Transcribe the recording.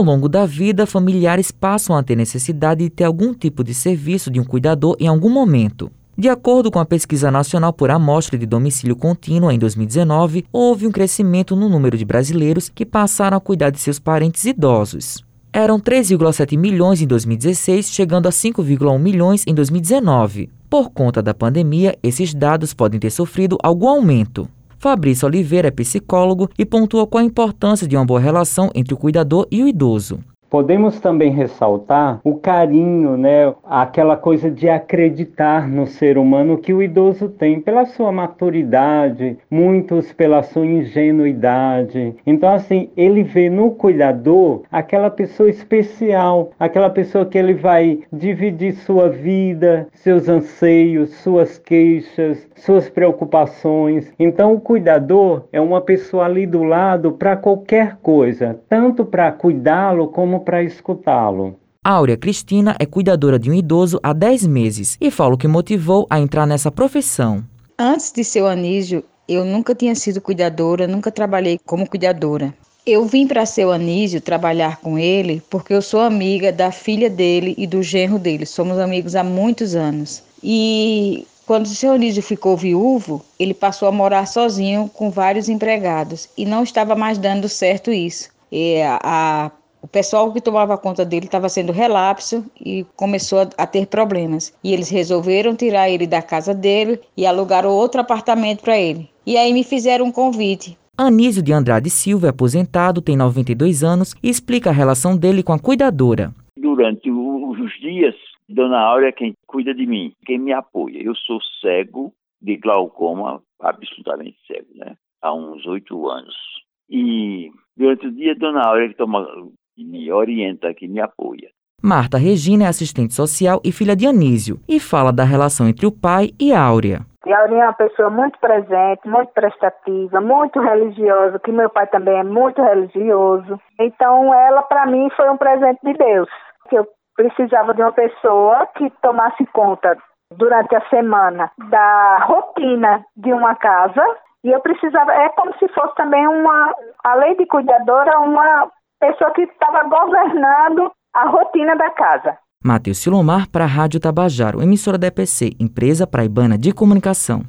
Ao longo da vida, familiares passam a ter necessidade de ter algum tipo de serviço de um cuidador em algum momento. De acordo com a Pesquisa Nacional por Amostra de Domicílio Contínuo, em 2019, houve um crescimento no número de brasileiros que passaram a cuidar de seus parentes idosos. Eram 3,7 milhões em 2016, chegando a 5,1 milhões em 2019. Por conta da pandemia, esses dados podem ter sofrido algum aumento. Fabrício Oliveira é psicólogo e pontua qual a importância de uma boa relação entre o cuidador e o idoso. Podemos também ressaltar o carinho, né, aquela coisa de acreditar no ser humano que o idoso tem pela sua maturidade, muitos pela sua ingenuidade. Então, assim, ele vê no cuidador aquela pessoa especial, aquela pessoa que ele vai dividir sua vida, seus anseios, suas queixas, suas preocupações. Então, o cuidador é uma pessoa ali do lado para qualquer coisa, tanto para cuidá-lo como para escutá-lo. Áurea Cristina é cuidadora de um idoso há 10 meses e fala o que motivou a entrar nessa profissão. Antes de ser o Anísio, eu nunca tinha sido cuidadora, nunca trabalhei como cuidadora. Eu vim para ser o Anísio trabalhar com ele porque eu sou amiga da filha dele e do genro dele. Somos amigos há muitos anos. E quando o seu Anísio ficou viúvo, ele passou a morar sozinho com vários empregados e não estava mais dando certo isso. E a o pessoal que tomava conta dele estava sendo relapso e começou a, a, ter problemas. E eles resolveram tirar ele da casa dele e alugaram outro apartamento para ele. E aí me fizeram um convite. Anísio de Andrade Silva é aposentado, tem 92 anos e explica a relação dele com a cuidadora. Durante os dias, Dona Áurea é quem cuida de mim, quem me apoia. Eu sou cego de glaucoma, absolutamente cego, né? Há uns oito anos. E durante o dia, Dona Áurea que toma que me orienta, que me apoia. Marta Regina é assistente social e filha de Anísio e fala da relação entre o pai e Áurea. E Aurinha é uma pessoa muito presente, muito prestativa, muito religiosa, que meu pai também é muito religioso. Então, ela, para mim, foi um presente de Deus. Que eu precisava de uma pessoa que tomasse conta durante a semana da rotina de uma casa. E eu precisava, é como se fosse também uma, além de cuidadora, uma pessoa que estava governando a rotina da casa. Matheus Silomar para a Rádio Tabajaro, emissora da EPC, empresa praibana de comunicação.